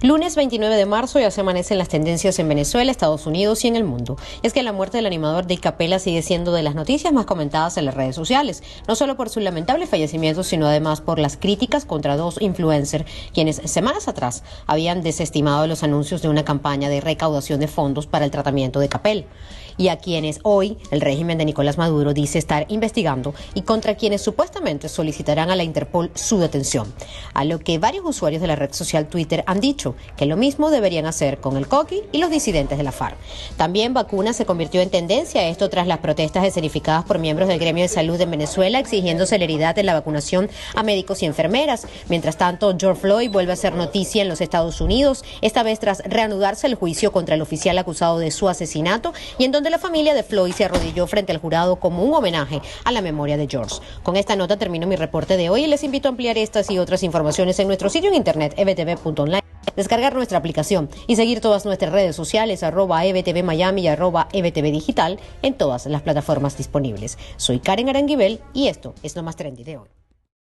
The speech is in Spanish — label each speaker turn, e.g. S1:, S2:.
S1: Lunes 29 de marzo ya se amanecen las tendencias en Venezuela, Estados Unidos y en el mundo. Es que la muerte del animador Dave Capella sigue siendo de las noticias más comentadas en las redes sociales, no solo por su lamentable fallecimiento, sino además por las críticas contra dos influencers, quienes semanas atrás habían desestimado los anuncios de una campaña de recaudación de fondos para el tratamiento de Capel y a quienes hoy el régimen de Nicolás Maduro dice estar investigando y contra quienes supuestamente solicitarán a la Interpol su detención. A lo que varios usuarios de la red social Twitter han dicho que lo mismo deberían hacer con el COQUI y los disidentes de la FARC. También vacuna se convirtió en tendencia, esto tras las protestas escenificadas por miembros del gremio de salud en Venezuela exigiendo celeridad en la vacunación a médicos y enfermeras. Mientras tanto, George Floyd vuelve a ser noticia en los Estados Unidos, esta vez tras reanudarse el juicio contra el oficial acusado de su asesinato y en donde la familia de Floyd se arrodilló frente al jurado como un homenaje a la memoria de George. Con esta nota termino mi reporte de hoy y les invito a ampliar estas y otras informaciones en nuestro sitio en internet ebtv.online descargar nuestra aplicación y seguir todas nuestras redes sociales arroba ebtv Miami y arroba ebtv digital en todas las plataformas disponibles. Soy Karen Aranguibel y esto es lo más trendy de hoy.